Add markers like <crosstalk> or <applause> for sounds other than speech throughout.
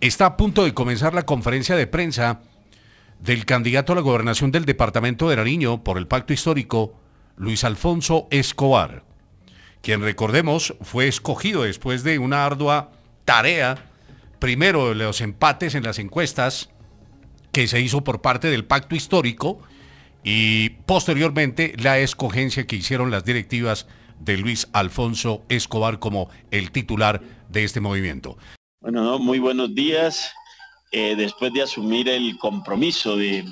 Está a punto de comenzar la conferencia de prensa del candidato a la gobernación del departamento de Nariño por el pacto histórico, Luis Alfonso Escobar, quien recordemos fue escogido después de una ardua tarea, primero los empates en las encuestas que se hizo por parte del pacto histórico y posteriormente la escogencia que hicieron las directivas de Luis Alfonso Escobar como el titular de este movimiento. Bueno, muy buenos días. Eh, después de asumir el compromiso de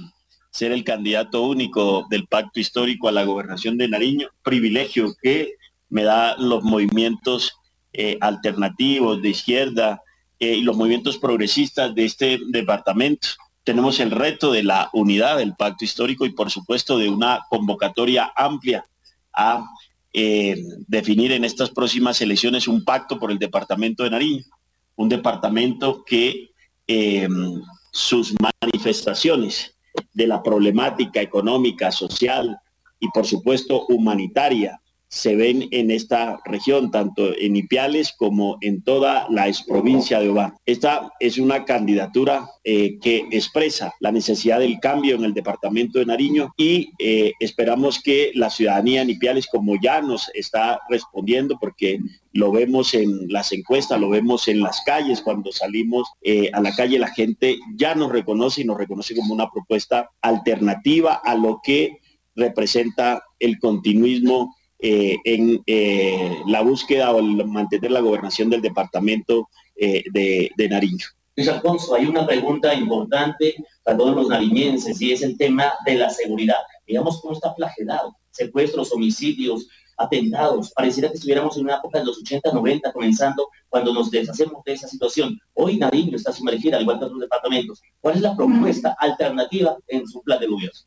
ser el candidato único del pacto histórico a la gobernación de Nariño, privilegio que me da los movimientos eh, alternativos de izquierda eh, y los movimientos progresistas de este departamento. Tenemos el reto de la unidad del pacto histórico y por supuesto de una convocatoria amplia a definir en estas próximas elecciones un pacto por el departamento de Nariño un departamento que em, sus manifestaciones de la problemática económica, social y por supuesto humanitaria se ven en esta región, tanto en Ipiales como en toda la exprovincia de Obán. Esta es una candidatura eh, que expresa la necesidad del cambio en el departamento de Nariño y eh, esperamos que la ciudadanía en Ipiales, como ya nos está respondiendo, porque lo vemos en las encuestas, lo vemos en las calles, cuando salimos eh, a la calle la gente ya nos reconoce y nos reconoce como una propuesta alternativa a lo que representa el continuismo eh, en eh, la búsqueda o el mantener la gobernación del departamento eh, de, Nariño. Luis Alfonso, hay una pregunta importante para todos los nariñenses y es el tema de la seguridad. Digamos cómo está flagelado, secuestros, homicidios, atentados. Pareciera que estuviéramos en una época de los 80, 90, comenzando cuando nos deshacemos de esa situación. Hoy Nariño está sumergida, al igual que otros departamentos. ¿Cuál es la propuesta alternativa en su plan de gobierno?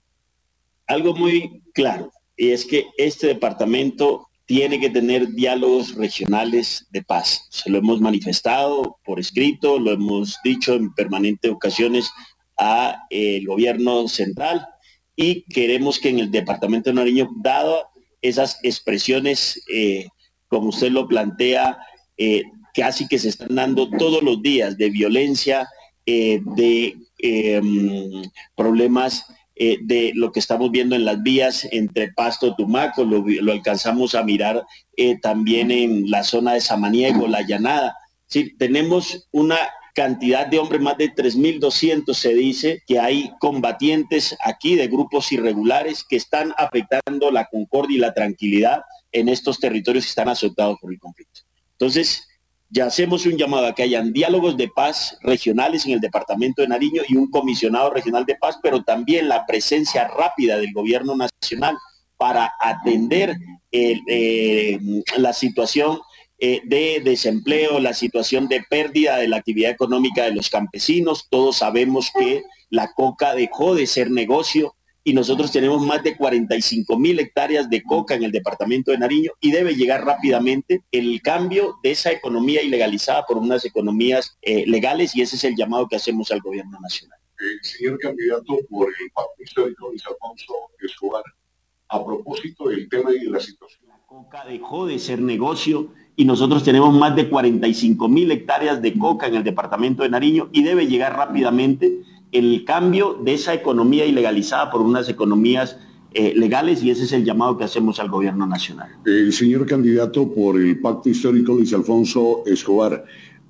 Algo muy claro y es que este departamento tiene que tener diálogos regionales de paz. Se lo hemos manifestado por escrito, lo hemos dicho en permanentes ocasiones al gobierno central y queremos que en el departamento de Nariño, dado esas expresiones, eh, como usted lo plantea, eh, casi que se están dando todos los días de violencia, eh, de mm, problemas eh, de lo que estamos viendo en las vías entre Pasto, Tumaco, lo, alcanzamos a mirar eh, también en la zona de Samaniego, la Llanada. Tenemos una cantidad de hombres, más de 3.200 se dice que hay combatientes aquí de grupos irregulares que están afectando la concordia y la tranquilidad en estos territorios que están azotados por el conflicto. Entonces, ya hacemos un llamado a que hayan diálogos de paz regionales en el departamento de Nariño y un comisionado regional de paz, pero también la presencia rápida del gobierno nacional para atender eh, la situación eh, de desempleo, la situación de pérdida de la actividad económica de los campesinos. Todos sabemos que la coca dejó de ser negocio y nosotros tenemos más de 45 mil hectáreas de coca en el departamento de Nariño y debe llegar rápidamente el cambio de esa economía ilegalizada por unas economías eh, legales y ese es el llamado que hacemos al gobierno nacional. El señor candidato por el Pacto Histórico Luis Alfonso Escobar, a propósito del tema y de la situación. La coca dejó de ser negocio y nosotros tenemos más de 45 mil hectáreas de coca en el departamento de Nariño y debe llegar rápidamente el cambio de esa economía ilegalizada por unas economías eh, legales y ese es el llamado que hacemos al gobierno nacional. El señor candidato por el Pacto Histórico Luis Alfonso Escobar,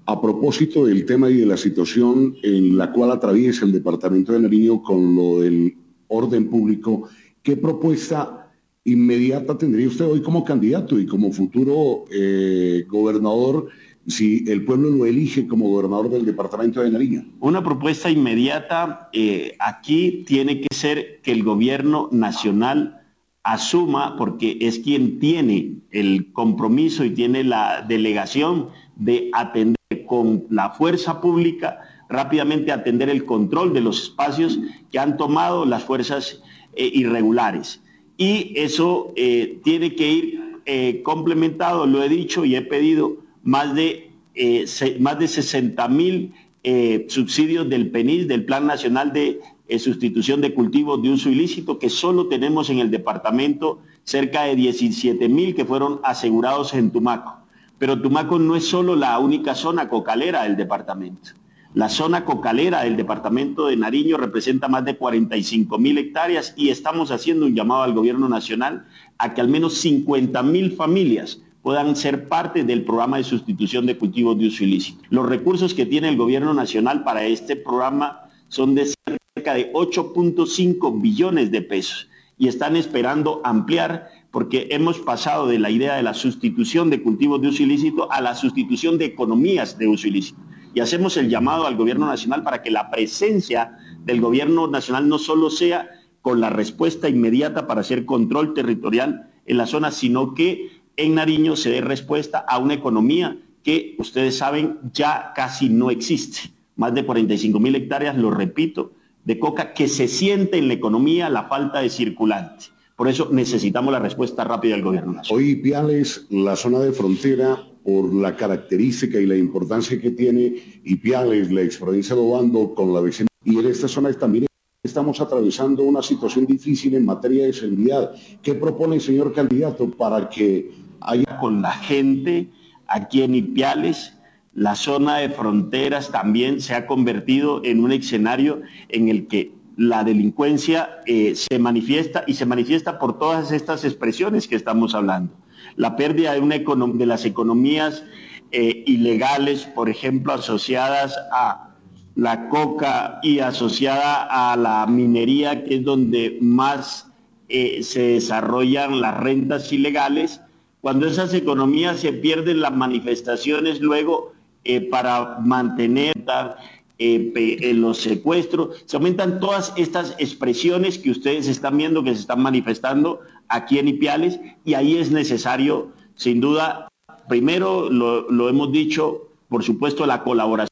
a propósito del tema y de la situación en la cual atraviesa el departamento de Nariño con lo del orden público, ¿qué propuesta inmediata tendría usted hoy como candidato y como futuro eh, gobernador? Si el pueblo lo elige como gobernador del departamento de Nariño? Una propuesta inmediata eh, aquí tiene que ser que el gobierno nacional asuma, porque es quien tiene el compromiso y tiene la delegación de atender con la fuerza pública, rápidamente atender el control de los espacios que han tomado las fuerzas eh, irregulares. Y eso eh, tiene que ir complementado, lo he dicho y he pedido más de, eh, de 60 mil eh, subsidios del PENIS, del Plan Nacional de eh, Sustitución de Cultivos de Uso Ilícito, que solo tenemos en el departamento cerca de 17 mil que fueron asegurados en Tumaco. Pero Tumaco no es solo la única zona cocalera del departamento. La zona cocalera del departamento de Nariño representa más de 45 mil hectáreas y estamos haciendo un llamado al gobierno nacional a que al menos 50 mil familias puedan ser parte del programa de sustitución de cultivos de uso ilícito. Los recursos que tiene el gobierno nacional para este programa son de cerca de 8.5 billones de pesos y están esperando ampliar porque hemos pasado de la idea de la sustitución de cultivos de uso ilícito a la sustitución de economías de uso ilícito. Y hacemos el llamado al gobierno nacional para que la presencia del gobierno nacional no solo sea con la respuesta inmediata para hacer control territorial en la zona, sino que en Nariño se dé respuesta a una economía que ustedes saben ya casi no existe. Más de 45 mil hectáreas, lo repito, de coca que se siente en la economía la falta de circulante. Por eso necesitamos la respuesta rápida del gobierno. Hoy Piales, la zona de frontera, por la característica y la importancia que tiene, y Piales, la ex provincia de Obando, con la vecina, y en esta zona también estamos atravesando una situación difícil en materia de seguridad. ¿Qué propone el señor candidato para que allá con la gente aquí en Ipiales. La zona de fronteras también se ha convertido en un escenario en el que la delincuencia eh, se manifiesta y se manifiesta por todas estas expresiones que estamos hablando. La pérdida de, una de las economías eh, ilegales, por ejemplo, asociadas a la coca y asociada a la minería, que es donde más eh, se desarrollan las rentas ilegales, cuando esas economías se pierden las manifestaciones luego eh, para mantener eh, los secuestros, se aumentan todas estas expresiones que ustedes están viendo que se están manifestando aquí en Ipiales y ahí es necesario, sin duda, primero lo, hemos dicho, por supuesto, la colaboración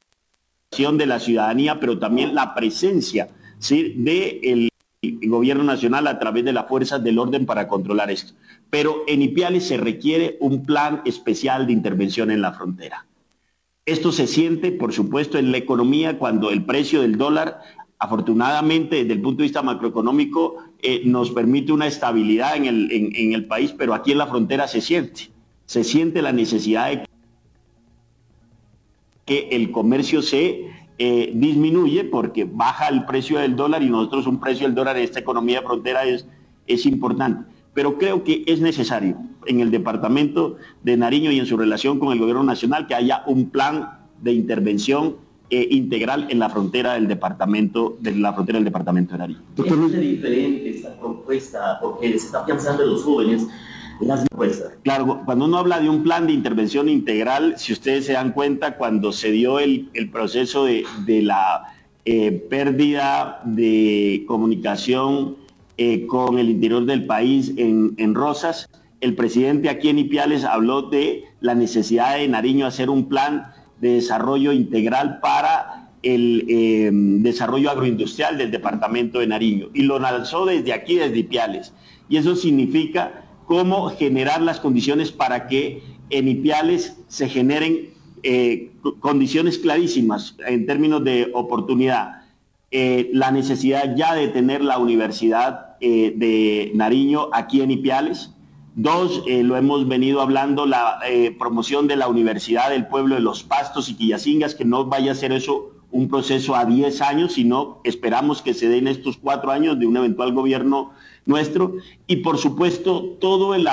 de la ciudadanía, pero también la presencia del gobierno nacional a través de las fuerzas del orden para controlar esto pero en Ipiales se requiere un plan especial de intervención en la frontera. Esto se siente, por supuesto, en la economía cuando el precio del dólar, afortunadamente desde el punto de vista macroeconómico, eh, nos permite una estabilidad en el, país, pero aquí en la frontera se siente. Se siente la necesidad de que el comercio se eh, disminuye porque baja el precio del dólar y nosotros un precio del dólar en esta economía de frontera es, es importante pero creo que es necesario en el departamento de Nariño y en su relación con el gobierno nacional que haya un plan de intervención eh, integral en la frontera del departamento, de la frontera del departamento de Nariño. Es diferente esta propuesta porque se está pensando en los jóvenes las. Claro, cuando uno habla de un plan de intervención integral, si ustedes se dan cuenta, cuando se dio el, proceso de, la eh, pérdida de comunicación eh, con el interior del país en, Rosas. El presidente aquí en Ipiales habló de la necesidad de Nariño hacer un plan de desarrollo integral para el em, desarrollo agroindustrial del departamento de Nariño y lo lanzó desde aquí, desde Ipiales. Y eso significa cómo generar las condiciones para que en Ipiales se generen eh, condiciones clarísimas en términos de oportunidad. Eh, la necesidad ya de tener la Universidad eh, de Nariño aquí en Ipiales. Dos, lo hemos venido hablando, la promoción de la Universidad del Pueblo de los Pastos y Quillacingas, que no vaya a ser eso un proceso a 10 años, sino esperamos que se den estos cuatro años de un eventual gobierno nuestro. Y por supuesto, todo el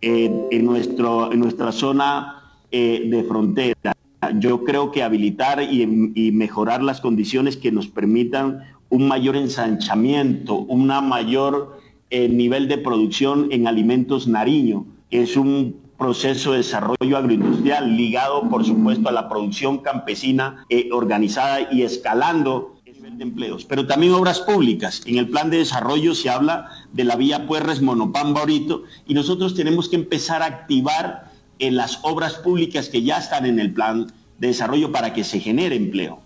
en, en, nuestro, en nuestra zona eh, de frontera. Yo creo que habilitar y, mejorar las condiciones que nos permitan un mayor ensanchamiento, un mayor eh, nivel de producción en alimentos nariño, es un proceso de desarrollo agroindustrial ligado, por supuesto, a la producción campesina eh, organizada y escalando el nivel de empleos. Pero también obras públicas. En el plan de desarrollo se habla de la vía Puerres Monopán Baurito y nosotros tenemos que empezar a activar en las obras públicas que ya están en el plan de desarrollo para que se genere empleo.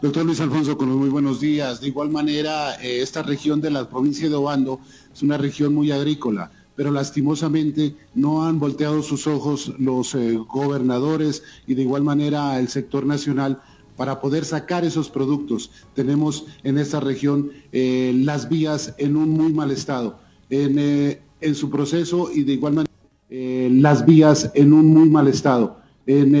Doctor Luis Alfonso, con los muy buenos días. De igual manera, eh, esta región de la provincia de Obando es una región muy agrícola pero lastimosamente no han volteado sus ojos los eh, gobernadores y de igual manera el sector nacional para poder sacar esos productos. Tenemos en esta región eh, las vías en un muy mal estado, en, eh, en, su proceso y de igual manera las vías en un muy mal estado. En,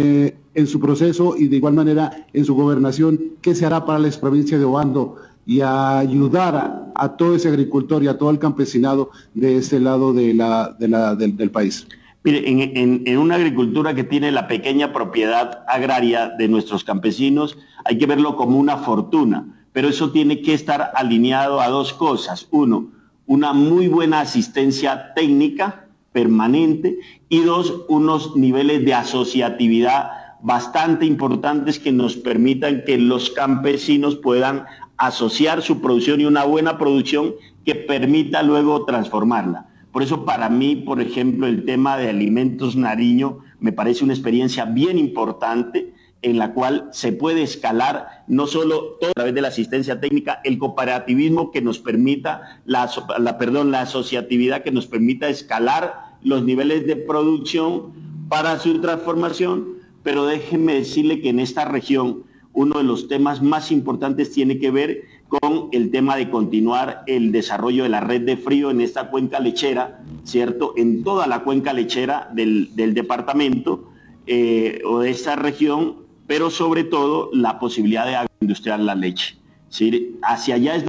en, su proceso y de igual manera en su gobernación, ¿qué se hará para la provincia de Obando y ayudar a, todo ese agricultor y a todo el campesinado de este lado de la, del, país. Mire, en, una agricultura que tiene la pequeña propiedad agraria de nuestros campesinos, hay que verlo como una fortuna, pero eso tiene que estar alineado a dos cosas. Uno, una muy buena asistencia técnica permanente y dos, unos niveles de asociatividad bastante importantes que nos permitan que los campesinos puedan asociar su producción y una buena producción que permita luego transformarla. Por eso para mí, por ejemplo, el tema de alimentos Nariño me parece una experiencia bien importante en la cual se puede escalar no solo a través de la asistencia técnica, el cooperativismo que nos permita, la, perdón, la asociatividad que nos permita escalar los niveles de producción para su transformación, pero déjenme decirle que en esta región uno de los temas más importantes tiene que ver con el tema de continuar el desarrollo de la red de frío en esta cuenca lechera, ¿cierto? En toda la cuenca lechera del, departamento eh, o de esta región, pero sobre todo la posibilidad de agroindustrial la leche. ¿sí? Hacia allá es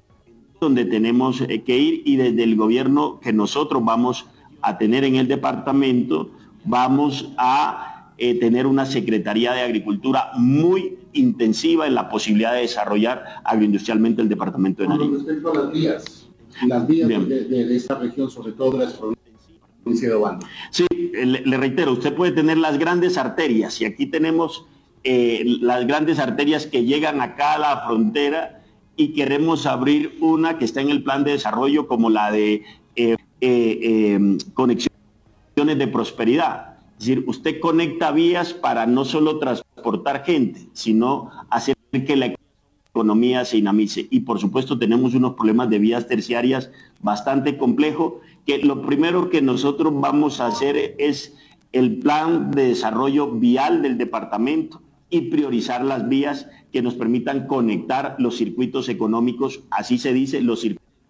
donde tenemos eh, que ir y desde el gobierno que nosotros vamos a tener en el departamento, vamos a eh, tener una Secretaría de Agricultura muy intensiva en la posibilidad de desarrollar agroindustrialmente el departamento de Nariño. respecto a las vías, las vías de, esta región, sobre todo de las provincias de Obando. Sí, le, reitero, usted puede tener las grandes arterias y aquí tenemos eh, las grandes arterias que llegan acá a la frontera y queremos abrir una que está en el plan de desarrollo como la de eh, eh, conexiones de prosperidad es decir, usted conecta vías para no solo transportar gente, sino hacer que la economía se dinamice. Y por supuesto tenemos unos problemas de vías terciarias bastante complejos, que lo primero que nosotros vamos a hacer es el plan de desarrollo vial del departamento y priorizar las vías que nos permitan conectar los circuitos económicos, así se dice, los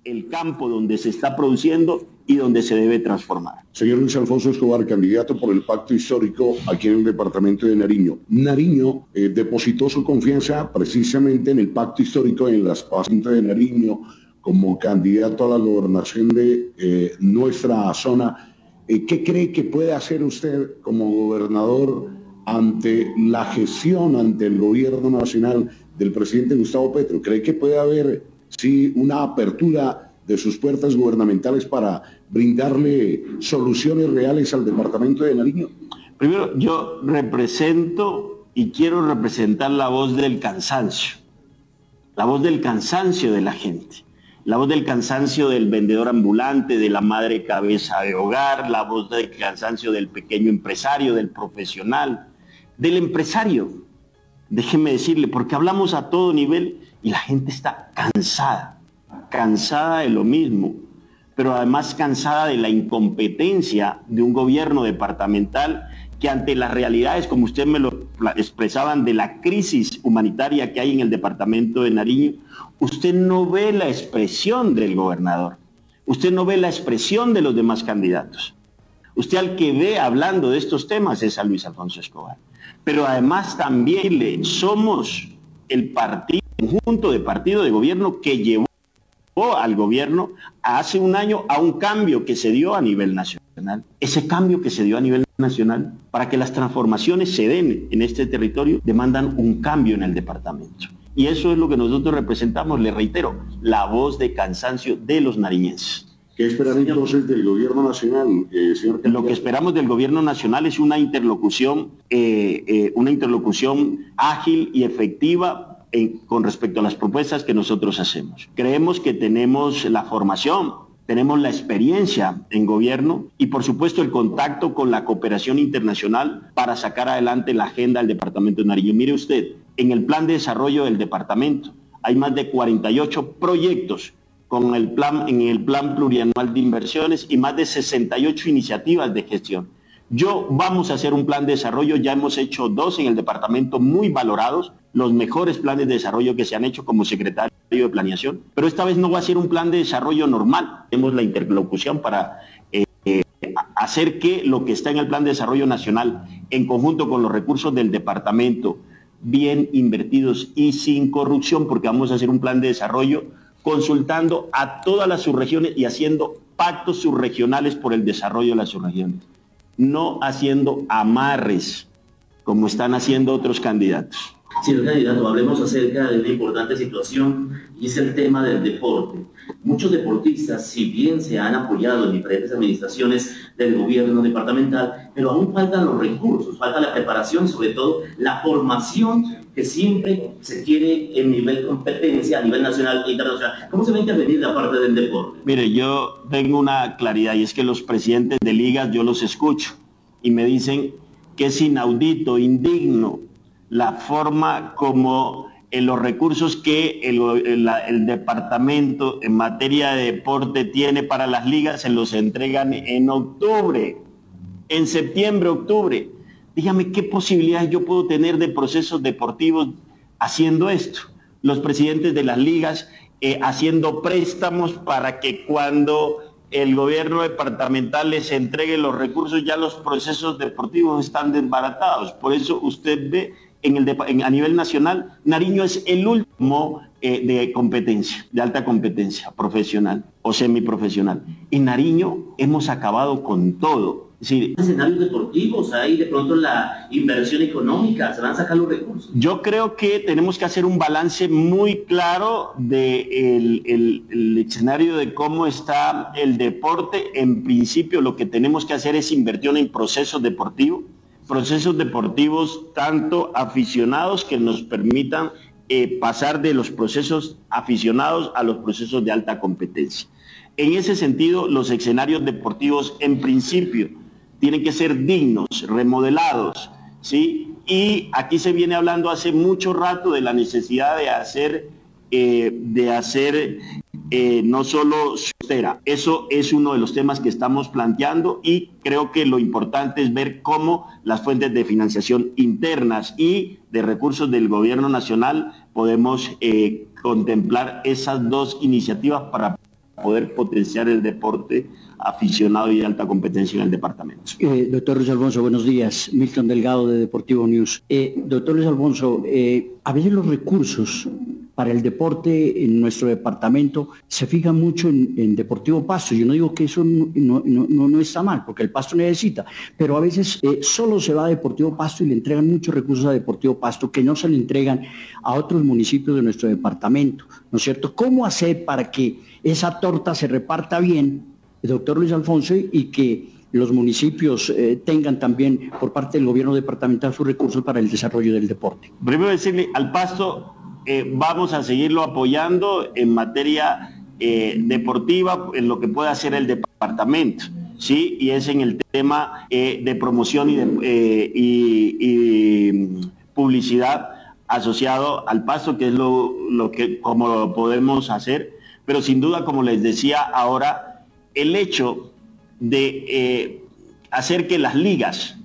el campo donde se está produciendo y donde se debe transformar. Señor Luis Alfonso Escobar, candidato por el pacto histórico aquí en el departamento de Nariño. Nariño eh, depositó su confianza precisamente en el pacto histórico en las pacientes de Nariño como candidato a la gobernación de eh, nuestra zona. Eh, ¿Qué cree que puede hacer usted como gobernador ante la gestión, ante el gobierno nacional del presidente Gustavo Petro? ¿Cree que puede haber sí, una apertura de sus puertas gubernamentales para brindarle soluciones reales al departamento de Nariño? Primero, yo represento y quiero representar la voz del cansancio, la voz del cansancio de la gente, la voz del cansancio del vendedor ambulante, de la madre cabeza de hogar, la voz del cansancio del pequeño empresario, del profesional, del empresario, déjeme decirle, porque hablamos a todo nivel y la gente está cansada, cansada de lo mismo, pero además cansada de la incompetencia de un gobierno departamental que ante las realidades, como usted me lo expresaban, de la crisis humanitaria que hay en el departamento de Nariño, usted no ve la expresión del gobernador, usted no ve la expresión de los demás candidatos. Usted al que ve hablando de estos temas es a Luis Alfonso Escobar. Pero además también somos el partido, conjunto de partido de gobierno que llevó al gobierno hace un año a un cambio que se dio a nivel nacional. Ese cambio que se dio a nivel nacional para que las transformaciones se den en este territorio demandan un cambio en el departamento. Y eso es lo que nosotros representamos, le reitero, la voz de cansancio de los nariñenses. ¿Qué esperan entonces del gobierno nacional, eh, señor? Lo que esperamos del gobierno nacional es una interlocución, eh, eh, una interlocución ágil y efectiva con respecto a las propuestas que nosotros hacemos. Creemos que tenemos la formación, tenemos la experiencia en gobierno y por supuesto el contacto con la cooperación internacional para sacar adelante la agenda del Departamento de Nariño. Mire usted, en el plan de desarrollo del departamento hay más de 48 proyectos con el plan, en el plan plurianual de inversiones y más de 68 iniciativas de gestión. Yo vamos a hacer un plan de desarrollo, ya hemos hecho dos en el departamento muy valorados, los mejores planes de desarrollo que se han hecho como secretario de planeación, pero esta vez no va a ser un plan de desarrollo normal. Tenemos la interlocución para eh, hacer que lo que está en el plan de desarrollo nacional, en conjunto con los recursos del departamento, bien invertidos y sin corrupción, porque vamos a hacer un plan de desarrollo consultando a todas las subregiones y haciendo pactos subregionales por el desarrollo de las subregiones no haciendo amarres como están haciendo otros candidatos. Señor candidato, hablemos acerca de una importante situación y es el tema del deporte. Muchos deportistas, si bien se han apoyado en diferentes administraciones del gobierno departamental, pero aún faltan los recursos, falta la preparación, sobre todo la formación que siempre se quiere en nivel competencia a nivel nacional e internacional. ¿Cómo se va a intervenir la parte del deporte? Mire, yo tengo una claridad y es que los presidentes de ligas yo los escucho y me dicen que es inaudito, indigno la forma como en los recursos que el, departamento en materia de deporte tiene para las ligas se los entregan en octubre, en septiembre, octubre. Dígame qué posibilidades yo puedo tener de procesos deportivos haciendo esto. Los presidentes de las ligas eh, haciendo préstamos para que cuando el gobierno departamental les entregue los recursos, ya los procesos deportivos están desbaratados. Por eso usted ve en el a nivel nacional, Nariño es el último eh, de competencia, de alta competencia profesional o semiprofesional. En Nariño hemos acabado con todo. Es decir, escenarios deportivos, ahí de pronto la inversión económica, se van a sacar los recursos. Yo creo que tenemos que hacer un balance muy claro del de el, escenario de cómo está el deporte. En principio lo que tenemos que hacer es invertir en procesos deportivos procesos deportivos tanto aficionados que nos permitan eh, pasar de los procesos aficionados a los procesos de alta competencia. En ese sentido, los escenarios deportivos en principio tienen que ser dignos, remodelados, ¿sí? Y aquí se viene hablando hace mucho rato de la necesidad de hacer, eh, de hacer eh, no solo sustera. Eso es uno de los temas que estamos planteando y creo que lo importante es ver cómo las fuentes de financiación internas y de recursos del gobierno nacional podemos eh, contemplar esas dos iniciativas para poder potenciar el deporte aficionado y de alta competencia en el departamento. Eh, doctor Luis Alfonso, buenos días. Milton Delgado de Deportivo News. doctor Luis Alfonso, veces los recursos para el deporte en nuestro departamento se fija mucho en, Deportivo Pasto. Yo no digo que eso no, está mal, porque el Pasto necesita, pero a veces eh, solo se va a Deportivo Pasto y le entregan muchos recursos a Deportivo Pasto que no se le entregan a otros municipios de nuestro departamento, ¿no es cierto? ¿Cómo hacer para que esa torta se reparta bien, doctor Luis Alfonso, y que los municipios eh, tengan también por parte del gobierno departamental sus recursos para el desarrollo del deporte? Primero decirle, al Pasto eh, vamos a seguirlo apoyando en materia eh, deportiva, en lo que pueda hacer el departamento. ¿sí? Y es en el tema eh, de promoción y, y, publicidad asociado al pasto, que es lo, lo que como lo podemos hacer, pero sin duda, como les decía ahora, el hecho de hacer que las ligas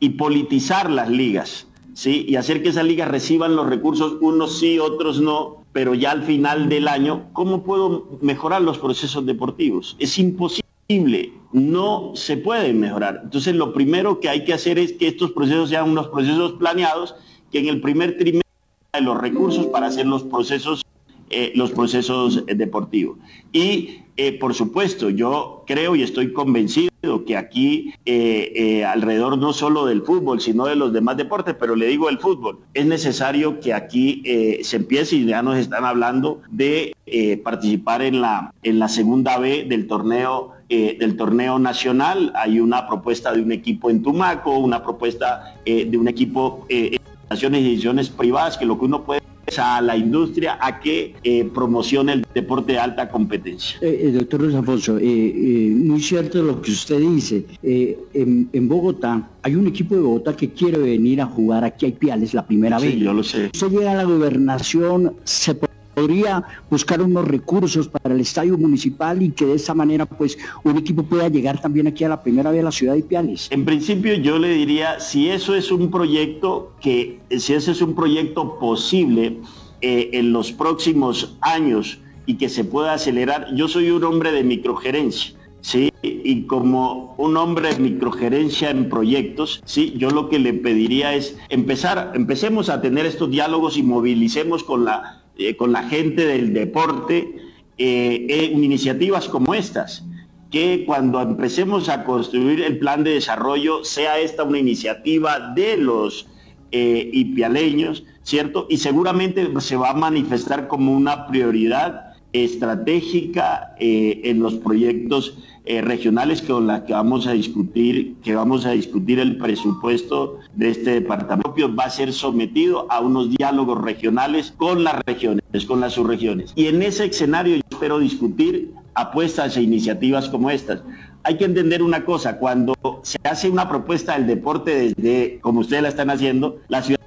y politizar las ligas, ¿sí? Y hacer que esas ligas reciban los recursos, unos sí, otros no, pero ya al final del año, ¿cómo puedo mejorar los procesos deportivos? Es imposible, no se pueden mejorar. Entonces, lo primero que hay que hacer es que estos procesos sean unos procesos planeados, que en el primer trimestre de los recursos para hacer los procesos eh, los procesos deportivos. Y eh, por supuesto, yo creo y estoy convencido que aquí eh, alrededor no solo del fútbol, sino de los demás deportes, pero le digo el fútbol, es necesario que aquí se empiece y ya nos están hablando de participar en la, en la segunda B del torneo del torneo nacional. Hay una propuesta de un equipo en Tumaco, una propuesta de un equipo en naciones y ediciones privadas, que lo que uno puede a la industria a que eh, promocione el deporte de alta competencia. Eh, eh doctor Luis Alfonso, eh, muy cierto lo que usted dice. En, en, Bogotá hay un equipo de Bogotá que quiere venir a jugar aquí a Ipiales la primera vez. Sí, yo lo sé. Usted llega a la gobernación, se podría buscar unos recursos para el estadio municipal y que de esa manera pues un equipo pueda llegar también aquí a la primera vez a la ciudad de Ipiales. En principio yo le diría, si eso es un proyecto que, si ese es un proyecto posible eh, en los próximos años y que se pueda acelerar, yo soy un hombre de microgerencia. Sí, y como un hombre de microgerencia en proyectos, sí, yo lo que le pediría es empezar, empecemos a tener estos diálogos y movilicemos con la eh, con la gente del deporte eh, en iniciativas como estas, que cuando empecemos a construir el plan de desarrollo sea esta una iniciativa de los eh, ipialeños, ¿cierto? Y seguramente se va a manifestar como una prioridad estratégica en los proyectos eh, regionales con las que vamos a discutir, que vamos a discutir el presupuesto de este departamento va a ser sometido a unos diálogos regionales con las regiones, con las subregiones. Y en ese escenario yo espero discutir apuestas e iniciativas como estas. Hay que entender una cosa, cuando se hace una propuesta del deporte desde, como ustedes la están haciendo, la ciudad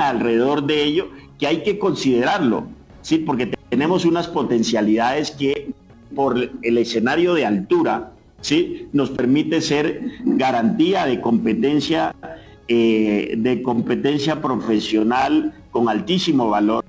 alrededor de ello, que hay que considerarlo, ¿sí? porque tenemos unas potencialidades que por el escenario de altura, ¿sí? nos permite ser garantía de competencia, eh, de competencia profesional con altísimo valor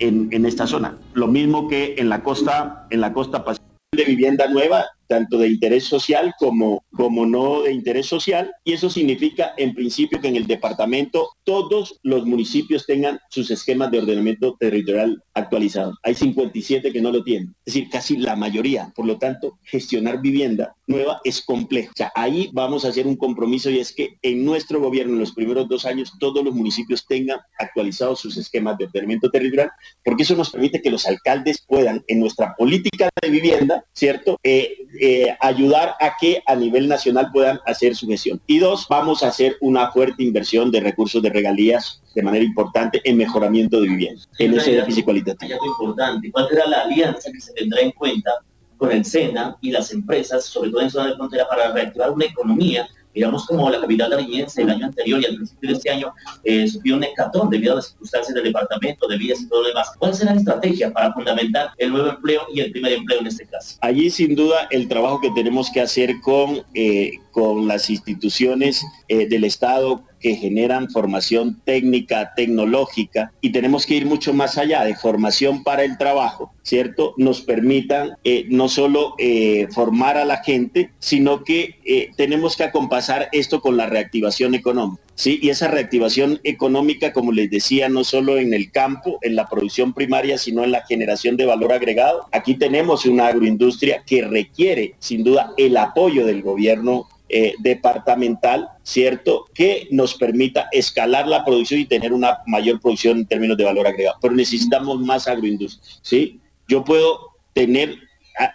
en, en, esta zona. Lo mismo que en la costa, en la costa de vivienda nueva tanto de interés social como, como no de interés social. Y eso significa, en principio, que en el departamento todos los municipios tengan sus esquemas de ordenamiento territorial actualizados. Hay 57 que no lo tienen, es decir, casi la mayoría. Por lo tanto, gestionar vivienda nueva es complejo. O sea, ahí vamos a hacer un compromiso y es que en nuestro gobierno, en los primeros dos años, todos los municipios tengan actualizados sus esquemas de ordenamiento territorial, porque eso nos permite que los alcaldes puedan, en nuestra política de vivienda, ¿cierto? Eh, eh, ayudar a que a nivel nacional puedan hacer su gestión. Y dos, vamos a hacer una fuerte inversión de recursos de regalías de manera importante en mejoramiento de vivienda, en ese déficit cualitativo. Hay importante. ¿Cuál será la alianza que se tendrá en cuenta con el SENA y las empresas, sobre todo en zona de frontera, para reactivar una economía Miramos como la capital nariñense el año anterior y al principio de este año eh, sufrió un hecatón debido a las circunstancias del departamento, de vías y todo lo demás. ¿Cuál será la estrategia para fundamentar el nuevo empleo y el primer empleo en este caso? Allí sin duda el trabajo que tenemos que hacer con, eh, con las instituciones eh, del Estado, que generan formación técnica, tecnológica, y tenemos que ir mucho más allá de formación para el trabajo, ¿cierto? Nos permitan eh, no solo eh, formar a la gente, sino que tenemos que acompasar esto con la reactivación económica. ¿sí? Y esa reactivación económica, como les decía, no solo en el campo, en la producción primaria, sino en la generación de valor agregado. Aquí tenemos una agroindustria que requiere, sin duda, el apoyo del gobierno eh, departamental, ¿cierto? Que nos permita escalar la producción y tener una mayor producción en términos de valor agregado. Pero necesitamos más agroindustria, ¿sí? Yo puedo tener,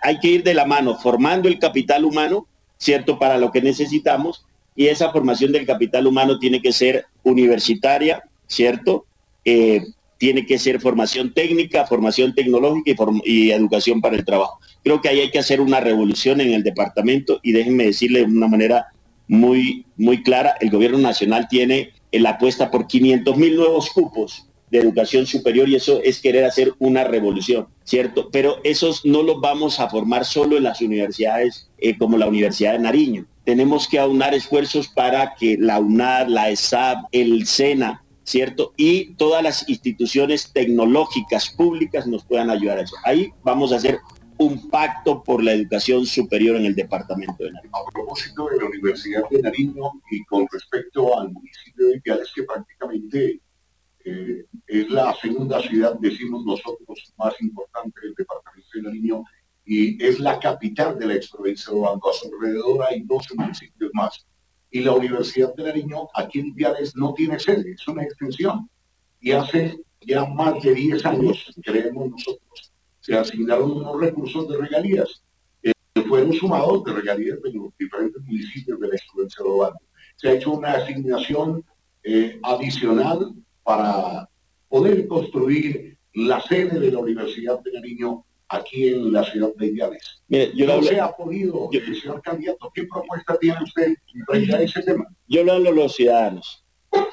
hay que ir de la mano formando el capital humano, ¿cierto? Para lo que necesitamos. Y esa formación del capital humano tiene que ser universitaria, ¿cierto? Eh, tiene que ser formación técnica, formación tecnológica y, educación para el trabajo. Creo que ahí hay que hacer una revolución en el departamento y déjenme decirle de una manera muy, muy clara, el gobierno nacional tiene la apuesta por 500 mil nuevos cupos de educación superior y eso es querer hacer una revolución, ¿cierto? Pero esos no los vamos a formar solo en las universidades eh, como la Universidad de Nariño. Tenemos que aunar esfuerzos para que la UNAD, la ESAP, el SENA, ¿cierto? Y todas las instituciones tecnológicas públicas nos puedan ayudar a eso. Ahí vamos a hacer un pacto por la educación superior en el departamento de Nariño. A propósito de la Universidad de Nariño y con respecto al municipio de Ipiales, que prácticamente eh, es la segunda ciudad, decimos nosotros, más importante del departamento de Nariño y es la capital de la ex provincia de Obando. A su alrededor hay 12 municipios más. Y la Universidad de Nariño, aquí en Ipiales, no tiene sede, es una extensión. Y hace ya más de 10 años, creemos nosotros, se asignaron unos recursos de regalías que fueron sumados de regalías de los diferentes municipios de la experiencia de Se ha hecho una asignación eh, adicional para poder construir la sede de la Universidad de Nariño aquí en la ciudad de Ipiales. yo no se ha podido, yo, eh, señor candidato, ¿qué propuesta tiene usted frente a ese tema? Yo lo hablo a los ciudadanos.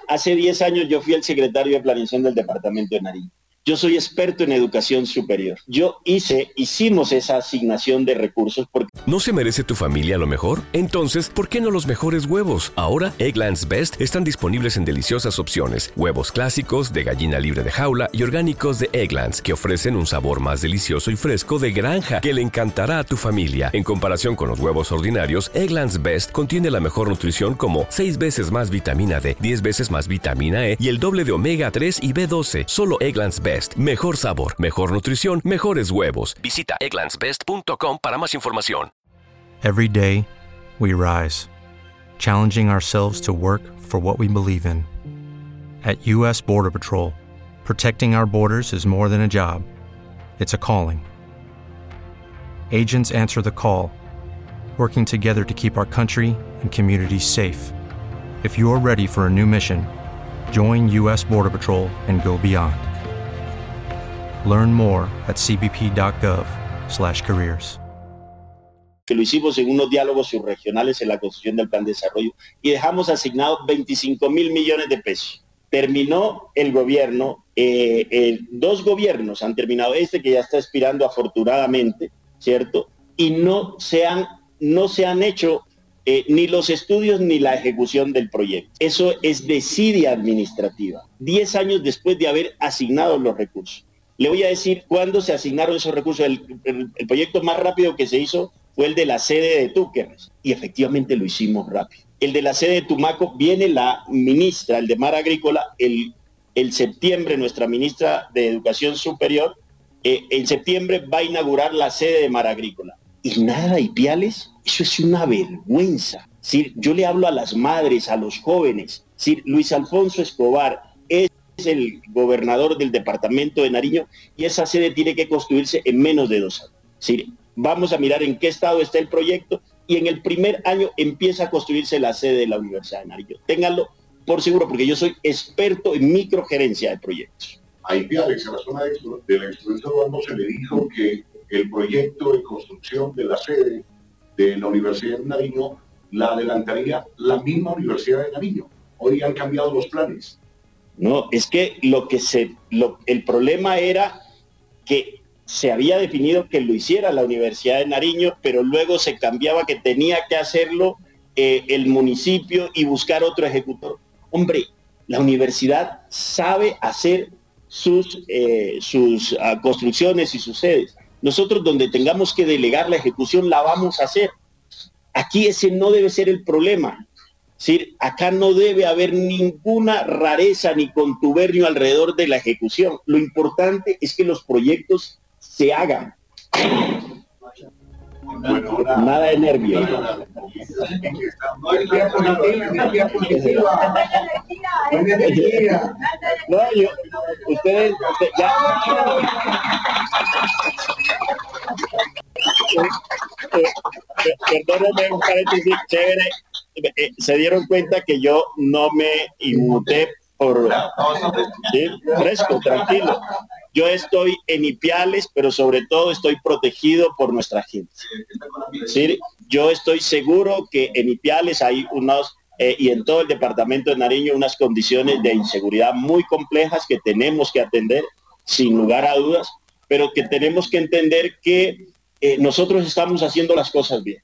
Hace 10 años yo fui el secretario de Planeación del Departamento de Nariño. Yo soy experto en educación superior. Yo hice, hicimos esa asignación de recursos porque... ¿No se merece tu familia lo mejor? Entonces, ¿por qué no los mejores huevos? Ahora, Egglands Best están disponibles en deliciosas opciones. Huevos clásicos, de gallina libre de jaula y orgánicos de Egglands, que ofrecen un sabor más delicioso y fresco de granja que le encantará a tu familia. En comparación con los huevos ordinarios, Egglands Best contiene la mejor nutrición como 6 veces más vitamina D, 10 veces más vitamina E y el doble de omega 3 y B12. Solo Egglands Best Mejor sabor, mejor nutrición, mejores huevos. Visita egglandsbest.com para más información. Every day, we rise, challenging ourselves to work for what we believe in. At U.S. Border Patrol, protecting our borders is more than a job, it's a calling. Agents answer the call, working together to keep our country and communities safe. If you're ready for a new mission, join U.S. Border Patrol and go beyond. Learn more at cbp.gov/careers. Que lo hicimos en unos diálogos subregionales en la construcción del plan de desarrollo y dejamos asignados 25 mil millones de pesos. Terminó el gobierno, eh, dos gobiernos han terminado, este que ya está expirando afortunadamente, ¿cierto? Y no se han, no se han hecho eh, ni los estudios ni la ejecución del proyecto. Eso es desidia administrativa, Diez años después de haber asignado los recursos. Le voy a decir cuándo se asignaron esos recursos. El, proyecto más rápido que se hizo fue el de la sede de Túquerres y efectivamente lo hicimos rápido. El de la sede de Tumaco viene la ministra, el de Mar Agrícola, el, el septiembre, nuestra ministra de Educación Superior, eh, en septiembre va a inaugurar la sede de Mar Agrícola. Y nada, y piales, eso es una vergüenza. yo le hablo a las madres, a los jóvenes. Luis Alfonso Escobar es el gobernador del departamento de Nariño y esa sede tiene que construirse en menos de dos años. vamos a mirar en qué estado está el proyecto y en el primer año empieza a construirse la sede de la Universidad de Nariño. Ténganlo por seguro porque yo soy experto en microgerencia de proyectos. A Ipiales, en la zona de, de la experiencia de se le dijo que el proyecto de construcción de la sede de la Universidad de Nariño la adelantaría la misma Universidad de Nariño. Hoy han cambiado los planes. No, es que lo que se, el problema era que se había definido que lo hiciera la Universidad de Nariño, pero luego se cambiaba que tenía que hacerlo eh, el municipio y buscar otro ejecutor. Hombre, la universidad sabe hacer sus, eh, sus ah, construcciones y sus sedes. Nosotros donde tengamos que delegar la ejecución la vamos a hacer. Aquí ese no debe ser el problema acá no debe haber ninguna rareza ni contubernio alrededor de la ejecución. Lo importante es que los proyectos se hagan. Nada de nervio. No, yo, ustedes ya. Eh, eh, perdónenme un paréntesis chévere eh, se dieron cuenta que yo no me inmuté por fresco, tranquilo. Yo estoy en Ipiales, pero sobre todo estoy protegido por nuestra gente. Yo estoy seguro que en Ipiales hay unos eh, y en todo el departamento de Nariño unas condiciones de inseguridad muy complejas que tenemos que atender, sin lugar a dudas, pero que tenemos que entender que eh, nosotros estamos haciendo las cosas bien.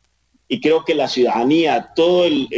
Y creo que la ciudadanía, todo el,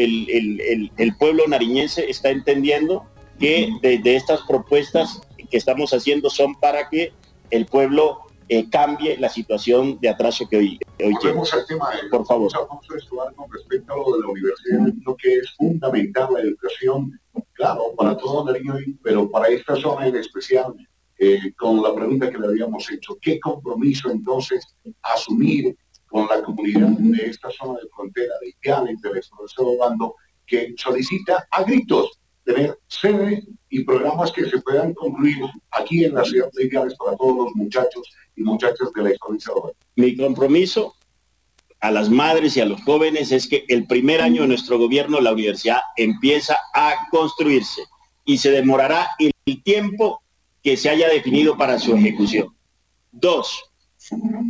pueblo nariñense está entendiendo que de estas propuestas que estamos haciendo son para que el pueblo eh, cambie la situación de atraso que hoy, hoy al tema por favor. Vamos a estudiar con respecto a lo de la universidad, lo que es fundamental la educación, claro, para todo Nariño, pero para esta zona en especial, eh, con la pregunta que le habíamos hecho, ¿qué compromiso entonces asumir con la comunidad de esta zona de frontera de Ipiales, del de Bando, que solicita a gritos tener sede y programas que se puedan concluir aquí en la ciudad de Ipiales para todos los muchachos y muchachas de la provincia Mi compromiso a las madres y a los jóvenes es que el primer año de nuestro gobierno la universidad empieza a construirse y se demorará el tiempo que se haya definido para su ejecución. Dos,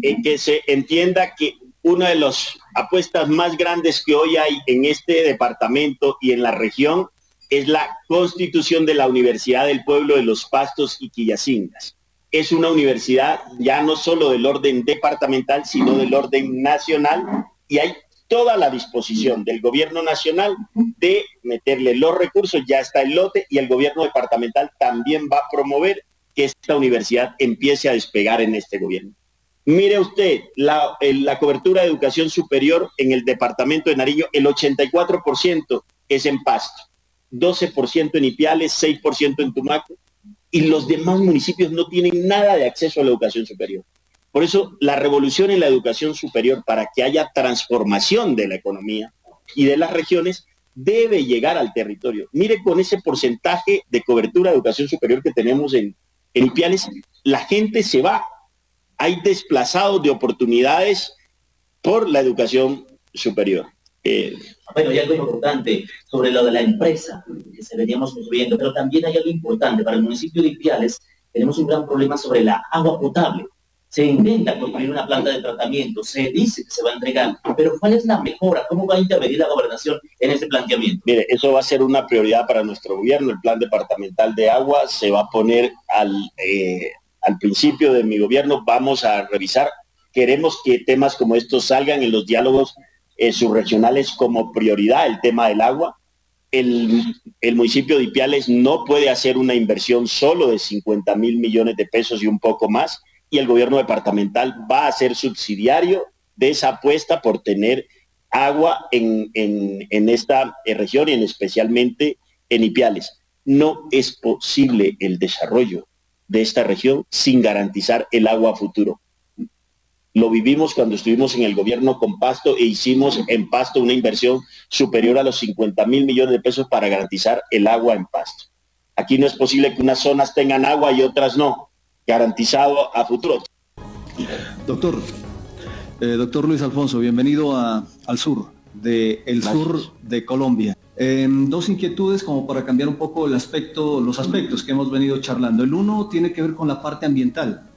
en que se entienda que una de las apuestas más grandes que hoy hay en este departamento y en la región es la constitución de la Universidad del Pueblo de los Pastos y Quillacingas. Es una universidad ya no solo del orden departamental, sino del orden nacional y hay toda la disposición del gobierno nacional de meterle los recursos, ya está el lote y el gobierno departamental también va a promover que esta universidad empiece a despegar en este gobierno. Mire usted, la, la cobertura de educación superior en el departamento de Nariño, el 84% es en Pasto. 12% en Ipiales, 6% en Tumaco, y los demás municipios no tienen nada de acceso a la educación superior. Por eso la revolución en la educación superior, para que haya transformación de la economía y de las regiones, debe llegar al territorio. Mire con ese porcentaje de cobertura de educación superior que tenemos en, en Ipiales, la gente se va. Hay desplazados de oportunidades por la educación superior. Eh, bueno, hay algo importante sobre lo de la empresa que se veníamos construyendo, pero también hay algo importante. Para el municipio de Ipiales tenemos un gran problema sobre la agua potable. Se intenta construir una planta de tratamiento, se dice que se va a entregar, pero ¿cuál es la mejora? ¿Cómo va a intervenir la gobernación en ese planteamiento? Mire, eso va a ser una prioridad para nuestro gobierno. El plan departamental de agua se va a poner al, eh, al principio de mi gobierno. Vamos a revisar. Queremos que temas como estos salgan en los diálogos eh, subregionales como prioridad el tema del agua. El, municipio de Ipiales no puede hacer una inversión solo de 50 mil millones de pesos y un poco más, y el gobierno departamental va a ser subsidiario de esa apuesta por tener agua en, esta eh, región y en especialmente en Ipiales. No es posible el desarrollo de esta región sin garantizar el agua a futuro. Lo vivimos cuando estuvimos en el gobierno con Pasto e hicimos en Pasto una inversión superior a los 50 mil millones de pesos para garantizar el agua en Pasto. Aquí no es posible que unas zonas tengan agua y otras no. Garantizado a futuro. Doctor, eh, doctor Luis Alfonso, bienvenido al sur, de el sur de Colombia. Em, dos inquietudes como para cambiar un poco el aspecto, los aspectos que hemos venido charlando. El uno tiene que ver con la parte ambiental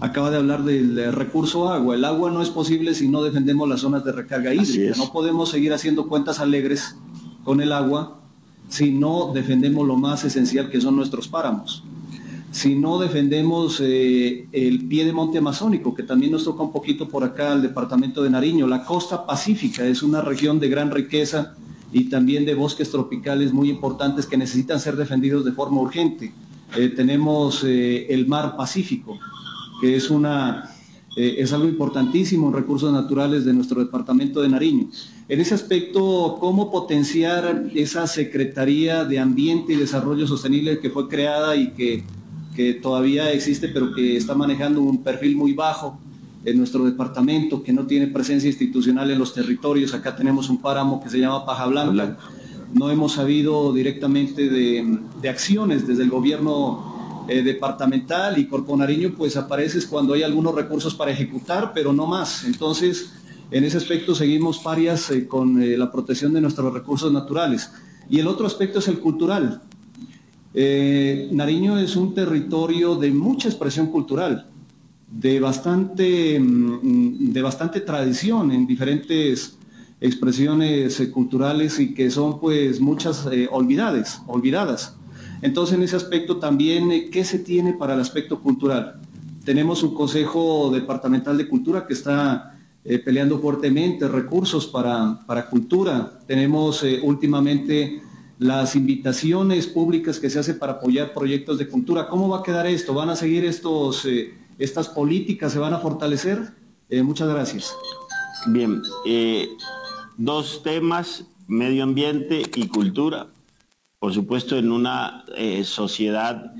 acaba de hablar del recurso agua. El agua no es posible si no defendemos las zonas de recarga hídrica. No podemos seguir haciendo cuentas alegres con el agua si no defendemos lo más esencial que son nuestros páramos. Si no defendemos eh, el pie de monte amazónico, que también nos toca un poquito por acá al departamento de Nariño. La costa pacífica es una región de gran riqueza y también de bosques tropicales muy importantes que necesitan ser defendidos de forma urgente. Eh, tenemos eh, el mar Pacífico, que es, una, eh, es algo importantísimo en recursos naturales de nuestro departamento de Nariño. En ese aspecto, ¿cómo potenciar esa Secretaría de Ambiente y Desarrollo Sostenible que fue creada y que, que todavía existe, pero que está manejando un perfil muy bajo? En nuestro departamento, que no tiene presencia institucional en los territorios. Acá tenemos un páramo que se llama Paja Blanca. No hemos sabido directamente de, de acciones desde el gobierno eh, departamental y Corpo Nariño pues apareces cuando hay algunos recursos para ejecutar, pero no más. Entonces, en ese aspecto seguimos parias eh, con eh, la protección de nuestros recursos naturales. Y el otro aspecto es el cultural. Nariño es un territorio de mucha expresión cultural, de bastante, mm, de bastante tradición en diferentes expresiones culturales y que son pues muchas olvidadas, olvidadas. Entonces en ese aspecto también, ¿qué se tiene para el aspecto cultural? Tenemos un Consejo Departamental de Cultura que está peleando fuertemente recursos para, para cultura. Tenemos últimamente las invitaciones públicas que se hacen para apoyar proyectos de cultura. ¿Cómo va a quedar esto? ¿Van a seguir estos, eh, estas políticas? ¿Se van a fortalecer? Eh, muchas gracias. Bien, eh, dos temas, medio ambiente y cultura. Por supuesto, en una sociedad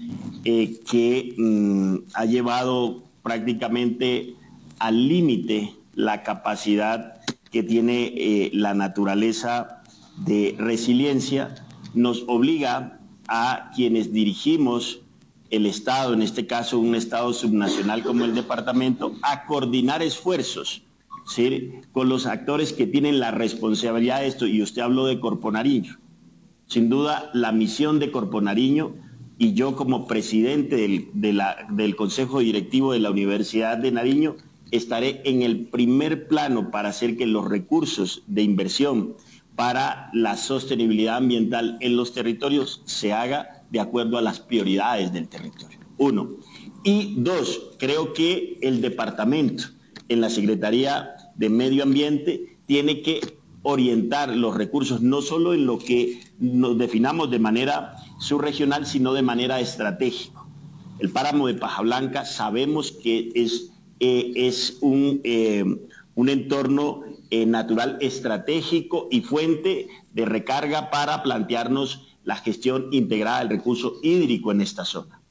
que mm, ha llevado prácticamente al límite la capacidad que tiene la naturaleza de resiliencia nos obliga a quienes dirigimos el Estado, en este caso un Estado subnacional como el departamento, a coordinar esfuerzos con los actores que tienen la responsabilidad de esto. Y usted habló de Corpo Nariño. Sin duda, la misión de Corpo Nariño y yo como presidente del, del Consejo Directivo de la Universidad de Nariño estaré en el primer plano para hacer que los recursos de inversión para la sostenibilidad ambiental en los territorios se haga de acuerdo a las prioridades del territorio. Uno. Y dos, creo que el departamento en la Secretaría de Medio Ambiente tiene que orientar los recursos no solo en lo que nos definamos de manera subregional, sino de manera estratégica. El páramo de Paja Blanca sabemos que es, eh, es un, eh, un entorno eh, natural estratégico y fuente de recarga para plantearnos la gestión integrada del recurso hídrico en esta zona.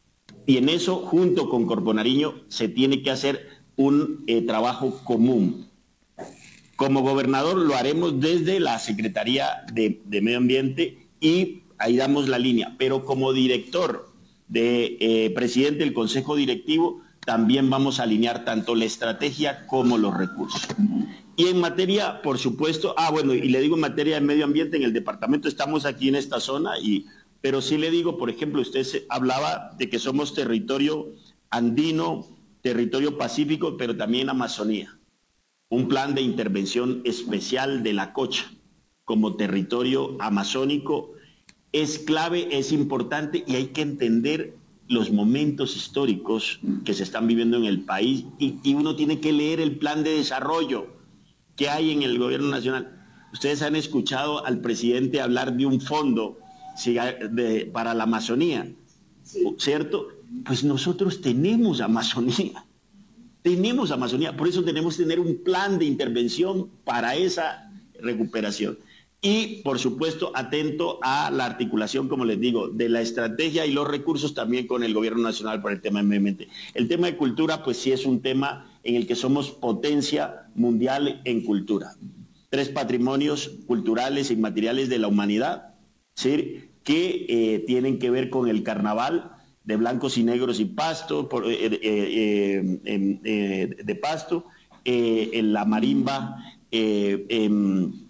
Y en eso, junto con Corpo Nariño, se tiene que hacer un eh, trabajo común. Como gobernador lo haremos desde la Secretaría de, Medio Ambiente y ahí damos la línea, pero como director de eh, presidente del Consejo Directivo, también vamos a alinear tanto la estrategia como los recursos. Y en materia, por supuesto, ah, bueno, y le digo en materia de medio ambiente, en el departamento estamos aquí en esta zona, y, pero sí le digo, por ejemplo, usted hablaba de que somos territorio andino, territorio pacífico, pero también Amazonía. Un plan de intervención especial de la Cocha como territorio amazónico es clave, es importante y hay que entender los momentos históricos que se están viviendo en el país y, y uno tiene que leer el plan de desarrollo ¿Qué hay en el gobierno nacional. Ustedes han escuchado al presidente hablar de un fondo para la Amazonía, ¿cierto? Pues nosotros tenemos Amazonía, <laughs> tenemos Amazonía, por eso tenemos que tener un plan de intervención para esa recuperación. Y, por supuesto, atento a la articulación, como les digo, de la estrategia y los recursos también con el gobierno nacional por el tema de medio El tema de cultura, pues sí es un tema en el que somos potencia mundial en cultura. Tres patrimonios culturales e inmateriales de la humanidad, ¿sí? que eh, tienen que ver con el carnaval de blancos y negros y pasto, eh, eh, de pasto, en la marimba, en,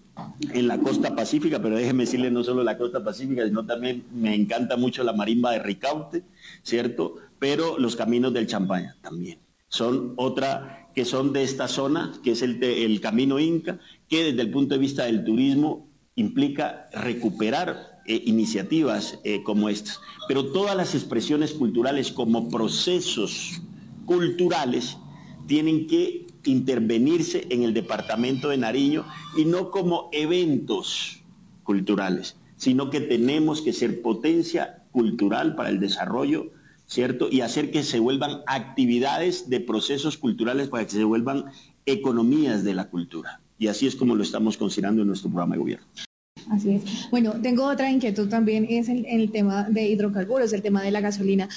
en la costa pacífica, pero déjeme decirle no solo la costa pacífica, sino también me encanta mucho la marimba de Ricaute, ¿cierto? Pero los caminos del Champaña también son otra que son de esta zona, que es el, el camino Inca, que desde el punto de vista del turismo implica recuperar eh, iniciativas eh, como estas. Pero todas las expresiones culturales como procesos culturales tienen que intervenirse en el departamento de Nariño y no como eventos culturales, sino que tenemos que ser potencia cultural para el desarrollo ¿cierto? Y hacer que se vuelvan actividades de procesos culturales para que se vuelvan economías de la cultura. Y así es como lo estamos considerando en nuestro programa de gobierno. Así es. Bueno, tengo otra inquietud también, es el, el tema de hidrocarburos, el tema de la gasolina,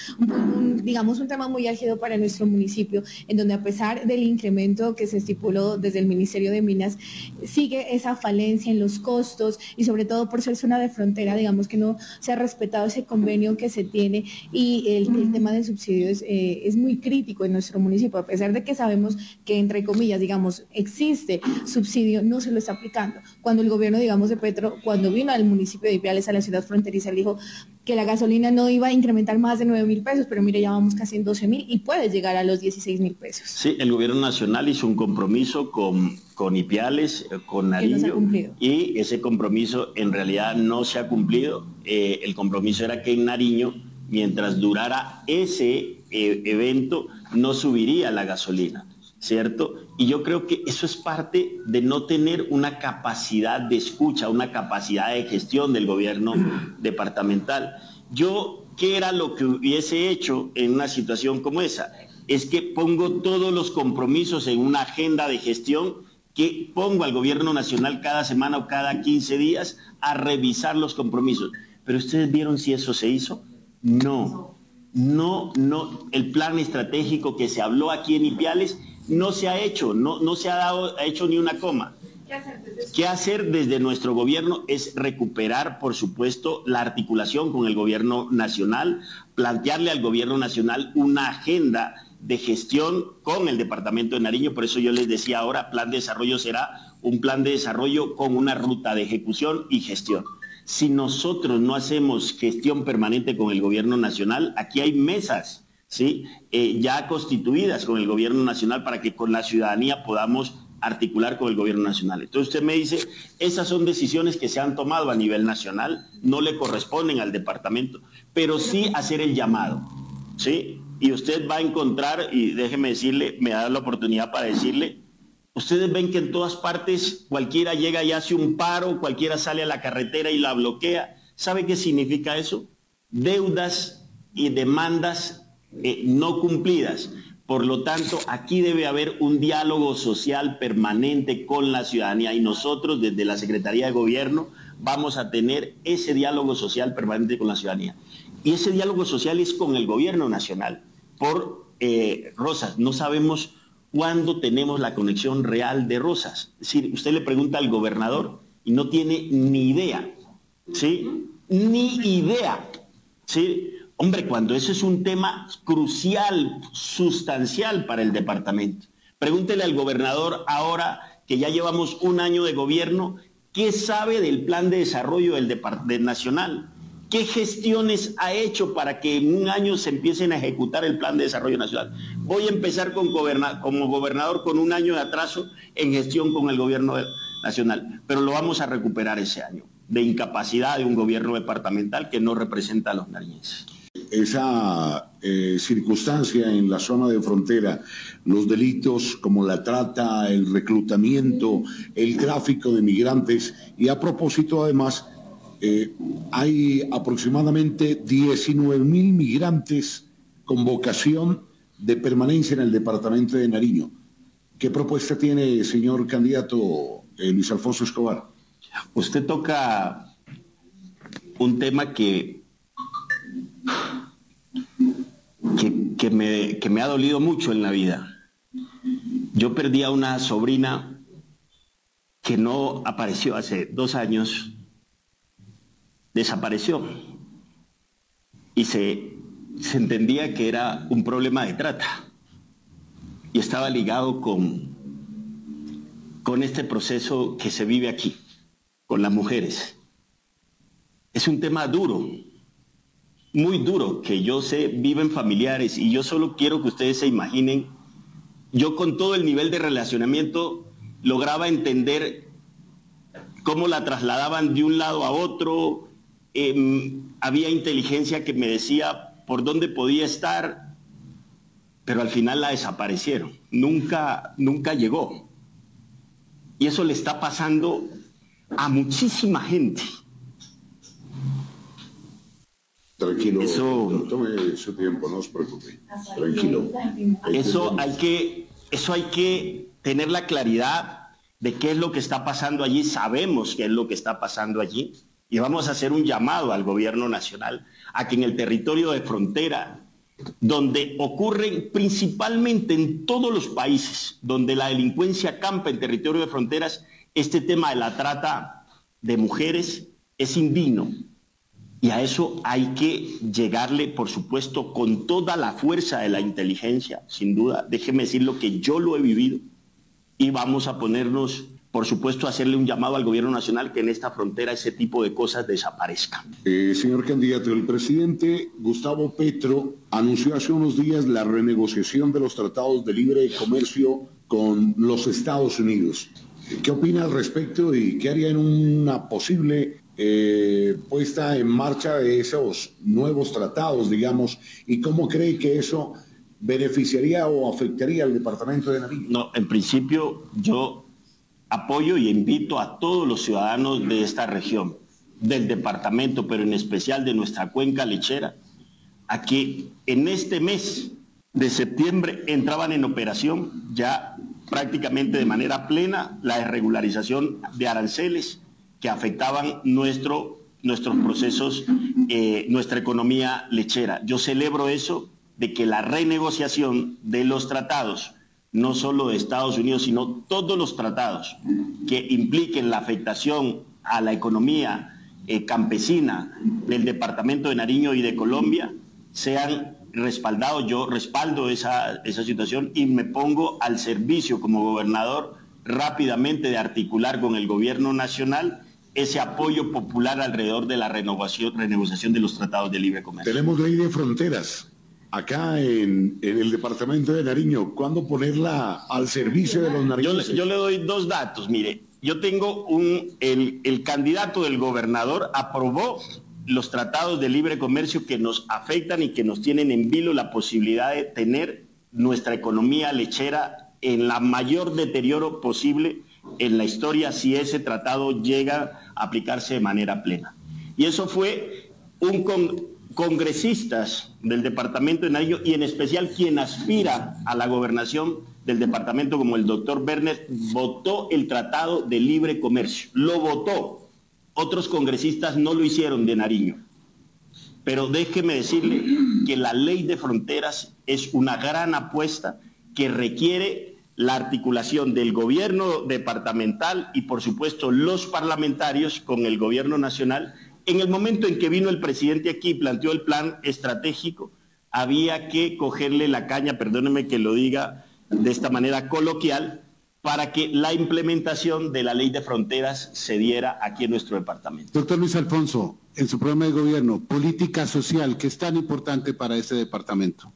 digamos un tema muy álgido para nuestro municipio, en donde a pesar del incremento que se estipuló desde el Ministerio de Minas, sigue esa falencia en los costos y sobre todo por ser zona de frontera, digamos que no se ha respetado ese convenio que se tiene y el, tema de subsidios eh, es muy crítico en nuestro municipio, a pesar de que sabemos que entre comillas, digamos, existe subsidio, no se lo está aplicando. Cuando el gobierno, digamos, de Petro cuando vino al municipio de Ipiales, a la ciudad fronteriza, dijo que la gasolina no iba a incrementar más de 9 mil pesos, pero mire, ya vamos casi en 12 mil y puede llegar a los 16 mil pesos. Sí, el gobierno nacional hizo un compromiso con, con Ipiales, eh, con Nariño, y ese compromiso en realidad no se ha cumplido. Eh, el compromiso era que en Nariño, mientras durara ese eh, evento, no subiría la gasolina. ¿Cierto? Y yo creo que eso es parte de no tener una capacidad de escucha, una capacidad de gestión del gobierno departamental. Yo, ¿qué era lo que hubiese hecho en una situación como esa? Es que pongo todos los compromisos en una agenda de gestión que pongo al gobierno nacional cada semana o cada 15 días a revisar los compromisos. Pero ustedes vieron si eso se hizo? No, no, no. El plan estratégico que se habló aquí en Ipiales no se ha hecho, no, no se ha, dado, ha hecho ni una coma. ¿Qué hacer, desde nuestro gobierno? Es recuperar, por supuesto, la articulación con el gobierno nacional, plantearle al gobierno nacional una agenda de gestión con el departamento de Nariño. Por eso yo les decía ahora, plan de desarrollo será un plan de desarrollo con una ruta de ejecución y gestión. Si nosotros no hacemos gestión permanente con el gobierno nacional, aquí hay mesas ¿sí? Eh, ya constituidas con el gobierno nacional para que con la ciudadanía podamos articular con el gobierno nacional. Entonces usted me dice, esas son decisiones que se han tomado a nivel nacional, no le corresponden al departamento, pero sí hacer el llamado, ¿sí? Y usted va a encontrar, y déjeme decirle, me da la oportunidad para decirle, ustedes ven que en todas partes cualquiera llega y hace un paro, cualquiera sale a la carretera y la bloquea. ¿Sabe qué significa eso? Deudas y demandas eh, no cumplidas. Por lo tanto, aquí debe haber un diálogo social permanente con la ciudadanía y nosotros desde la Secretaría de Gobierno vamos a tener ese diálogo social permanente con la ciudadanía. Y ese diálogo social es con el gobierno nacional. Por eh, Rosas, no sabemos cuándo tenemos la conexión real de Rosas. Es decir, usted le pregunta al gobernador y no tiene ni idea, ¿sí? Ni idea, ¿sí? Hombre, cuando eso es un tema crucial, sustancial para el departamento. Pregúntele al gobernador ahora que ya llevamos un año de gobierno, ¿qué sabe del plan de desarrollo del departamento nacional? ¿Qué gestiones ha hecho para que en un año se empiecen a ejecutar el plan de desarrollo nacional? Voy a empezar como gobernador con un año de atraso en gestión con el gobierno nacional, pero lo vamos a recuperar ese año de incapacidad de un gobierno departamental que no representa a los nariñenses esa eh, circunstancia en la zona de frontera, los delitos como la trata, el reclutamiento, el tráfico de migrantes y a propósito además eh, hay aproximadamente 19 mil migrantes con vocación de permanencia en el departamento de Nariño. ¿Qué propuesta tiene, señor candidato eh, Luis Alfonso Escobar? Usted toca un tema que que, me, que me ha dolido mucho en la vida. Yo perdí a una sobrina que no apareció hace dos años, desapareció y se, se entendía que era un problema de trata y estaba ligado con, con este proceso que se vive aquí, con las mujeres. Es un tema duro, muy duro que yo sé viven familiares y yo solo quiero que ustedes se imaginen, yo con todo el nivel de relacionamiento lograba entender cómo la trasladaban de un lado a otro, em, había inteligencia que me decía por dónde podía estar, pero al final la desaparecieron, nunca, nunca llegó. Y eso le está pasando a muchísima gente. Tranquilo, eso, tome su tiempo, no se preocupe. Tranquilo. Eso hay que, eso hay que tener la claridad de qué es lo que está pasando allí. Sabemos qué es lo que está pasando allí. Y vamos a hacer un llamado al gobierno nacional a que en el territorio de frontera, donde ocurren principalmente en todos los países, donde la delincuencia campa en territorio de fronteras, este tema de la trata de mujeres es indigno, y a eso hay que llegarle, por supuesto, con toda la fuerza de la inteligencia, sin duda. Déjeme decir lo que yo lo he vivido y vamos a ponernos por supuesto, hacerle un llamado al gobierno nacional que en esta frontera ese tipo de cosas desaparezcan. Eh, señor candidato, el presidente Gustavo Petro anunció hace unos días la renegociación de los tratados de libre comercio con los Estados Unidos. ¿Qué opina al respecto y qué haría en una posible eh, puesta en marcha de esos nuevos tratados, digamos, y cómo cree que eso beneficiaría o afectaría al departamento de Nariño? No, en principio yo apoyo y invito a todos los ciudadanos de esta región, del departamento, pero en especial de nuestra cuenca lechera, a que en este mes de septiembre entraban en operación ya prácticamente de manera plena la regularización de aranceles que afectaban nuestro, nuestros procesos, eh, nuestra economía lechera. Yo celebro eso de que la renegociación de los tratados no solo de Estados Unidos, sino todos los tratados que impliquen la afectación a la economía eh, campesina del departamento de Nariño y de Colombia sean respaldados. Yo respaldo esa, esa situación y me pongo al servicio como gobernador rápidamente de articular con el gobierno nacional ese apoyo popular alrededor de la renovación, renegociación de los tratados de libre comercio. Tenemos ley de fronteras acá en, el departamento de Nariño, ¿cuándo ponerla al servicio de los nariños? Yo, le doy dos datos, mire, yo tengo un, el, el candidato del gobernador aprobó los tratados de libre comercio que nos afectan y que nos tienen en vilo la posibilidad de tener nuestra economía lechera en la mayor deterioro posible en la historia si ese tratado llega a aplicarse de manera plena. Y eso fue un, congresistas del departamento de Nariño y en especial quien aspira a la gobernación del departamento como el doctor Bernet votó el Tratado de Libre Comercio. Lo votó. Otros congresistas no lo hicieron de Nariño. Pero déjeme decirle que la ley de fronteras es una gran apuesta que requiere la articulación del gobierno departamental y por supuesto los parlamentarios con el gobierno nacional en el momento en que vino el presidente aquí y planteó el plan estratégico, había que cogerle la caña, perdóneme que lo diga de esta manera coloquial, para que la implementación de la ley de fronteras se diera aquí en nuestro departamento. Doctor Luis Alfonso, en su programa de gobierno, política social, ¿qué es tan importante para ese departamento?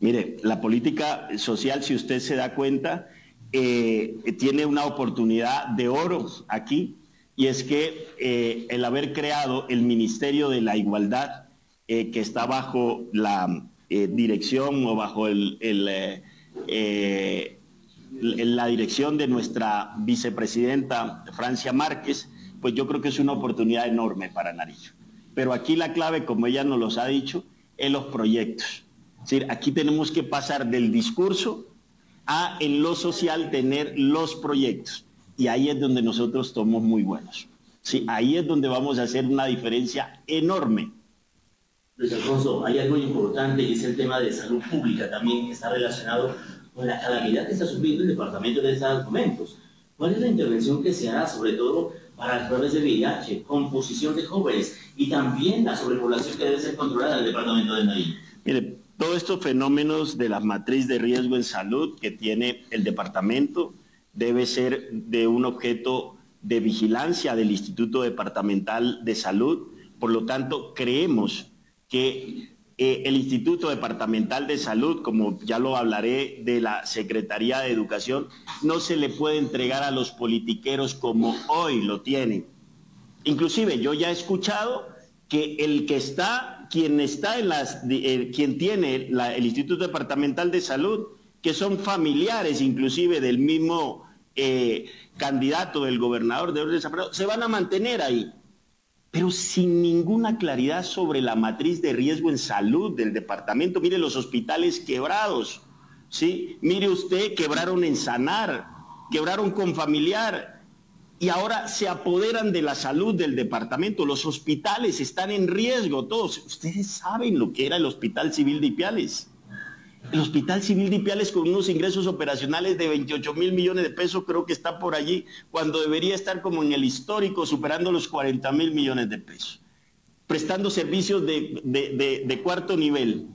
Mire, la política social, si usted se da cuenta, eh, tiene una oportunidad de oro aquí y es que eh, el haber creado el Ministerio de la Igualdad, eh, que está bajo la dirección o bajo el, la dirección de nuestra vicepresidenta Francia Márquez, pues yo creo que es una oportunidad enorme para Nariño. Pero aquí la clave, como ella nos los ha dicho, es los proyectos. Es decir, aquí tenemos que pasar del discurso a en lo social tener los proyectos y ahí es donde nosotros somos muy buenos. Sí, ahí es donde vamos a hacer una diferencia enorme. Luis Alfonso, hay algo importante y es el tema de salud pública también que está relacionado con la calamidad que está sufriendo el departamento de estos documentos. ¿Cuál es la intervención que se hará, sobre todo para las pruebas de VIH, composición de jóvenes y también la sobrepoblación que debe ser controlada en el departamento de Nariño? Mire, todos estos fenómenos de la matriz de riesgo en salud que tiene el departamento, debe ser de un objeto de vigilancia del Instituto Departamental de Salud. Por lo tanto, creemos que eh, el Instituto Departamental de Salud, como ya lo hablaré de la Secretaría de Educación, no se le puede entregar a los politiqueros como hoy lo tienen. Inclusive yo ya he escuchado que el que está, quien está en las, eh, tiene el Instituto Departamental de Salud, que son familiares inclusive del mismo eh, candidato del gobernador de Orden se van a mantener ahí, pero sin ninguna claridad sobre la matriz de riesgo en salud del departamento. Mire los hospitales quebrados, ¿sí? Mire usted, quebraron en Sanar, quebraron con familiar y ahora se apoderan de la salud del departamento. Los hospitales están en riesgo, todos. Ustedes saben lo que era el Hospital Civil de Ipiales. El Hospital Civil de Ipiales con unos ingresos operacionales de 28 mil millones de pesos creo que está por allí, cuando debería estar como en el histórico superando los 40 mil millones de pesos, prestando servicios de, cuarto nivel.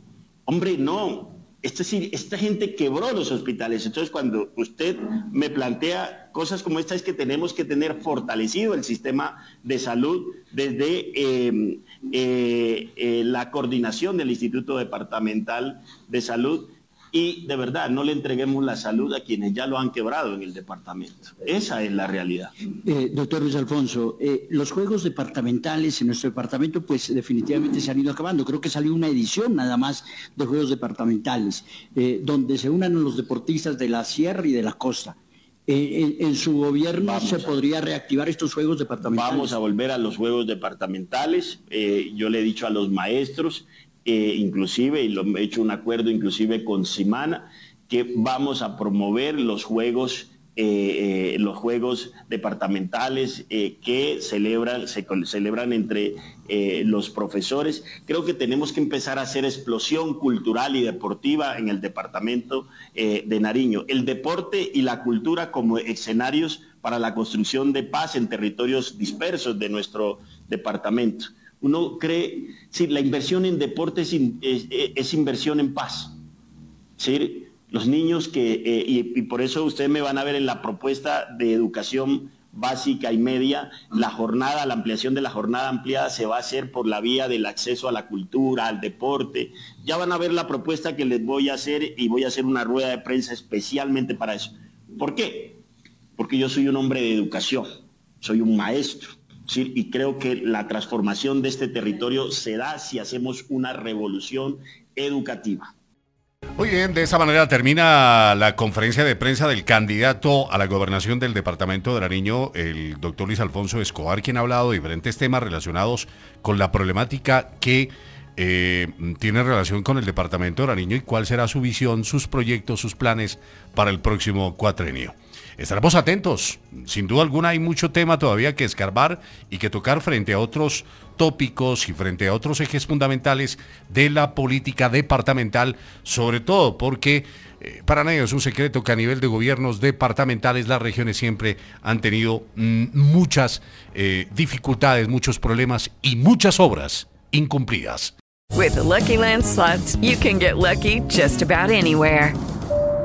Hombre, no, Esta gente quebró los hospitales. Entonces, cuando usted me plantea cosas como esta, es que tenemos que tener fortalecido el sistema de salud desde eh, eh, eh, la coordinación del Instituto Departamental de Salud y de verdad no le entreguemos la salud a quienes ya lo han quebrado en el departamento. Esa es la realidad. Eh, doctor Luis Alfonso, eh, los juegos departamentales en nuestro departamento pues definitivamente se han ido acabando. Creo que salió una edición nada más de juegos departamentales, eh, donde se unan los deportistas de la sierra y de la costa. En, su gobierno se podría reactivar estos juegos departamentales. Vamos a volver a los juegos departamentales. yo le he dicho a los maestros eh, inclusive, y lo he hecho un acuerdo inclusive con Simana, que vamos a promover los juegos eh, eh, los juegos departamentales que celebran, se celebran entre los profesores. Creo que tenemos que empezar a hacer explosión cultural y deportiva en el departamento de Nariño. El deporte y la cultura como escenarios para la construcción de paz en territorios dispersos de nuestro departamento uno cree, sí, la inversión en deporte es, inversión en paz. ¿sí? Los niños que, eh, y, por eso ustedes me van a ver en la propuesta de educación básica y media, la jornada, la ampliación de la jornada ampliada se va a hacer por la vía del acceso a la cultura, al deporte. Ya van a ver la propuesta que les voy a hacer y voy a hacer una rueda de prensa especialmente para eso. ¿Por qué? Porque yo soy un hombre de educación, soy un maestro y creo que la transformación de este territorio se da si hacemos una revolución educativa. Muy bien, de esa manera termina la conferencia de prensa del candidato a la gobernación del departamento de Nariño, el doctor Luis Alfonso Escobar, quien ha hablado de diferentes temas relacionados con la problemática que eh, tiene relación con el departamento de Nariño y cuál será su visión, sus proyectos, sus planes para el próximo cuatrenio. Estaremos atentos. Sin duda alguna hay mucho tema todavía que escarbar y que tocar frente a otros tópicos y frente a otros ejes fundamentales de la política departamental, sobre todo porque eh, para nadie es un secreto que a nivel de gobiernos departamentales las regiones siempre han tenido mm, muchas eh, dificultades, muchos problemas y muchas obras incumplidas. With Lucky Land you can get lucky just about anywhere.